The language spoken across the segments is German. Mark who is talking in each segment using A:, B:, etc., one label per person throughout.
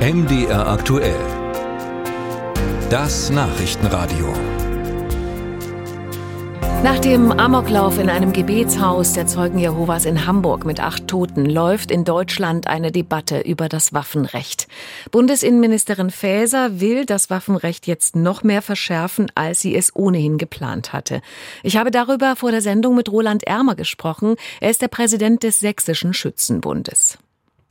A: MDR aktuell. Das Nachrichtenradio.
B: Nach dem Amoklauf in einem Gebetshaus der Zeugen Jehovas in Hamburg mit acht Toten läuft in Deutschland eine Debatte über das Waffenrecht. Bundesinnenministerin Faeser will das Waffenrecht jetzt noch mehr verschärfen, als sie es ohnehin geplant hatte. Ich habe darüber vor der Sendung mit Roland Ermer gesprochen. Er ist der Präsident des Sächsischen Schützenbundes.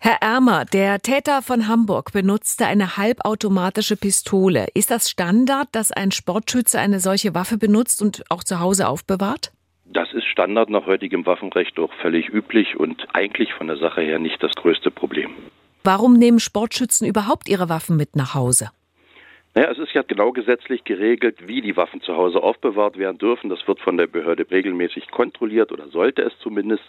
B: Herr Ermer, der Täter von Hamburg benutzte eine halbautomatische Pistole. Ist das Standard, dass ein Sportschütze eine solche Waffe benutzt und auch zu Hause aufbewahrt?
C: Das ist Standard nach heutigem Waffenrecht auch völlig üblich und eigentlich von der Sache her nicht das größte Problem.
B: Warum nehmen Sportschützen überhaupt ihre Waffen mit nach Hause?
C: Naja, es ist ja genau gesetzlich geregelt, wie die Waffen zu Hause aufbewahrt werden dürfen. Das wird von der Behörde regelmäßig kontrolliert oder sollte es zumindest.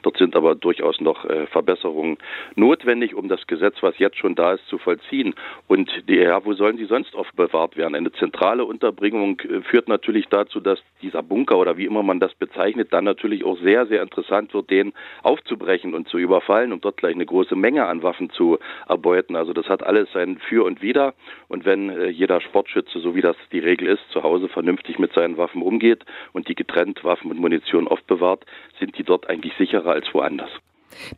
C: Dort sind aber durchaus noch äh, Verbesserungen notwendig, um das Gesetz, was jetzt schon da ist, zu vollziehen. Und die, ja, wo sollen sie sonst aufbewahrt werden? Eine zentrale Unterbringung äh, führt natürlich dazu, dass dieser Bunker oder wie immer man das bezeichnet, dann natürlich auch sehr, sehr interessant wird, den aufzubrechen und zu überfallen, um dort gleich eine große Menge an Waffen zu erbeuten. Also das hat alles sein Für und Wider. Und wenn äh, jeder Sportschütze, so wie das die Regel ist, zu Hause vernünftig mit seinen Waffen umgeht und die getrennt Waffen und Munition aufbewahrt, sind die dort eigentlich sicherer als woanders.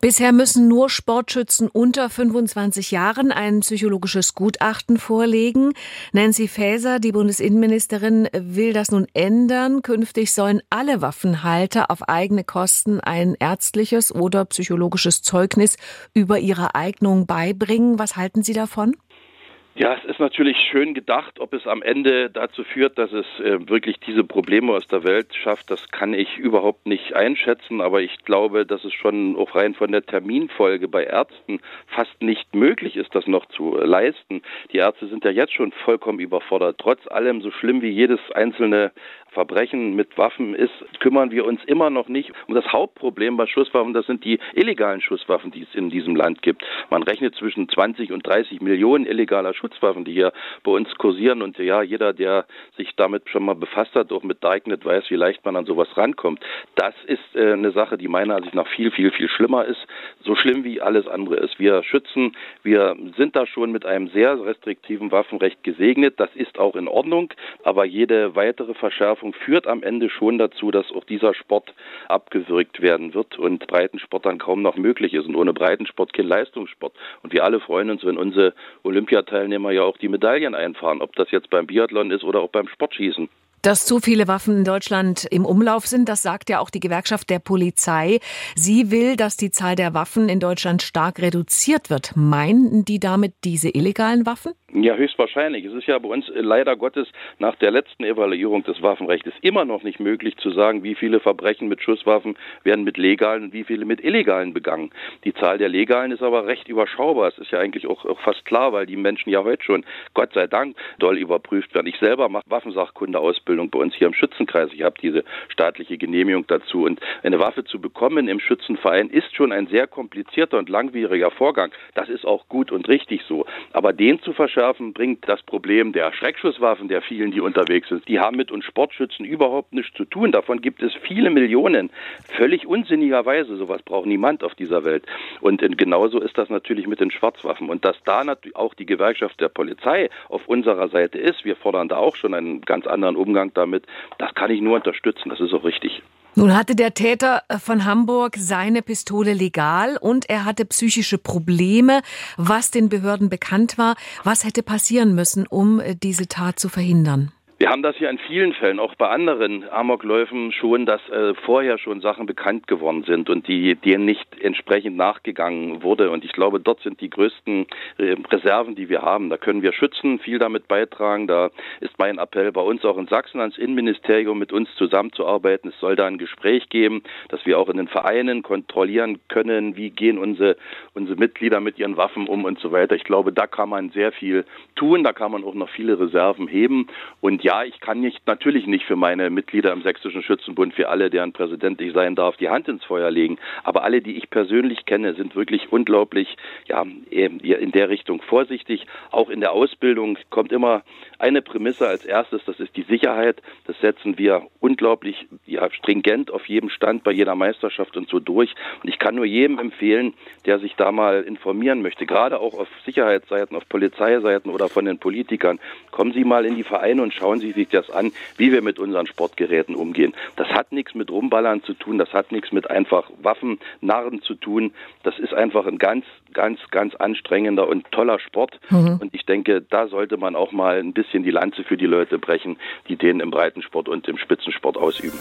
B: Bisher müssen nur Sportschützen unter 25 Jahren ein psychologisches Gutachten vorlegen. Nancy Faeser, die Bundesinnenministerin, will das nun ändern. Künftig sollen alle Waffenhalter auf eigene Kosten ein ärztliches oder psychologisches Zeugnis über ihre Eignung beibringen. Was halten Sie davon?
C: Ja, es ist natürlich schön gedacht. Ob es am Ende dazu führt, dass es äh, wirklich diese Probleme aus der Welt schafft, das kann ich überhaupt nicht einschätzen. Aber ich glaube, dass es schon auch rein von der Terminfolge bei Ärzten fast nicht möglich ist, das noch zu leisten. Die Ärzte sind ja jetzt schon vollkommen überfordert. Trotz allem, so schlimm wie jedes einzelne Verbrechen mit Waffen ist, kümmern wir uns immer noch nicht um das Hauptproblem bei Schusswaffen. Das sind die illegalen Schusswaffen, die es in diesem Land gibt. Man rechnet zwischen 20 und 30 Millionen illegaler Schusswaffen, die hier bei uns kursieren. Und ja, jeder, der sich damit schon mal befasst hat, auch mit Darknet, weiß, wie leicht man an sowas rankommt. Das ist äh, eine Sache, die meiner Ansicht nach viel, viel, viel schlimmer ist. So schlimm wie alles andere ist. Wir schützen, wir sind da schon mit einem sehr restriktiven Waffenrecht gesegnet. Das ist auch in Ordnung. Aber jede weitere Verschärfung führt am Ende schon dazu, dass auch dieser Sport abgewürgt werden wird und Breitensport dann kaum noch möglich ist. Und ohne Breitensport kein Leistungssport. Und wir alle freuen uns, wenn unsere Olympiateilnehmer ja auch die Medaillen einfahren, ob das jetzt beim Biathlon ist oder auch beim Sportschießen.
B: Dass zu viele Waffen in Deutschland im Umlauf sind, das sagt ja auch die Gewerkschaft der Polizei. Sie will, dass die Zahl der Waffen in Deutschland stark reduziert wird. Meinen die damit diese illegalen Waffen?
C: Ja, höchstwahrscheinlich. Es ist ja bei uns leider Gottes nach der letzten Evaluierung des Waffenrechts immer noch nicht möglich zu sagen, wie viele Verbrechen mit Schusswaffen werden mit legalen und wie viele mit illegalen begangen. Die Zahl der legalen ist aber recht überschaubar. Es ist ja eigentlich auch, auch fast klar, weil die Menschen ja heute schon, Gott sei Dank, doll überprüft werden. Ich selber mache Waffensachkundeausbildung bei uns hier im Schützenkreis. Ich habe diese staatliche Genehmigung dazu. Und eine Waffe zu bekommen im Schützenverein ist schon ein sehr komplizierter und langwieriger Vorgang. Das ist auch gut und richtig so. Aber den zu verschärfen, Schärfen bringt das Problem der Schreckschusswaffen der vielen, die unterwegs sind. Die haben mit uns Sportschützen überhaupt nichts zu tun. Davon gibt es viele Millionen. Völlig unsinnigerweise. Sowas braucht niemand auf dieser Welt. Und genauso ist das natürlich mit den Schwarzwaffen. Und dass da natürlich auch die Gewerkschaft der Polizei auf unserer Seite ist, wir fordern da auch schon einen ganz anderen Umgang damit, das kann ich nur unterstützen. Das ist auch richtig.
B: Nun hatte der Täter von Hamburg seine Pistole legal und er hatte psychische Probleme, was den Behörden bekannt war. Was hätte passieren müssen, um diese Tat zu verhindern?
C: Wir haben das hier in vielen Fällen, auch bei anderen Amokläufen schon, dass äh, vorher schon Sachen bekannt geworden sind und die denen nicht entsprechend nachgegangen wurde. Und ich glaube, dort sind die größten äh, Reserven, die wir haben. Da können wir schützen, viel damit beitragen. Da ist mein Appell bei uns auch in Sachsen ans Innenministerium mit uns zusammenzuarbeiten. Es soll da ein Gespräch geben, dass wir auch in den Vereinen kontrollieren können, wie gehen unsere, unsere Mitglieder mit ihren Waffen um und so weiter. Ich glaube, da kann man sehr viel tun. Da kann man auch noch viele Reserven heben. Und ja, ich kann nicht, natürlich nicht für meine Mitglieder im Sächsischen Schützenbund, für alle, deren Präsident ich sein darf, die Hand ins Feuer legen. Aber alle, die ich persönlich kenne, sind wirklich unglaublich, ja, in der Richtung vorsichtig. Auch in der Ausbildung kommt immer eine Prämisse als erstes, das ist die Sicherheit. Das setzen wir unglaublich, ja, stringent auf jedem Stand bei jeder Meisterschaft und so durch. Und ich kann nur jedem empfehlen, der sich da mal informieren möchte, gerade auch auf Sicherheitsseiten, auf Polizeiseiten oder von den Politikern, kommen Sie mal in die Vereine und schauen Sie sich das an, wie wir mit unseren Sportgeräten umgehen. Das hat nichts mit Rumballern zu tun, das hat nichts mit einfach Waffennarren zu tun. Das ist einfach ein ganz, ganz, ganz anstrengender und toller Sport. Mhm. Und ich denke, da sollte man auch mal ein bisschen die Lanze für die Leute brechen, die den im Breitensport und im Spitzensport ausüben.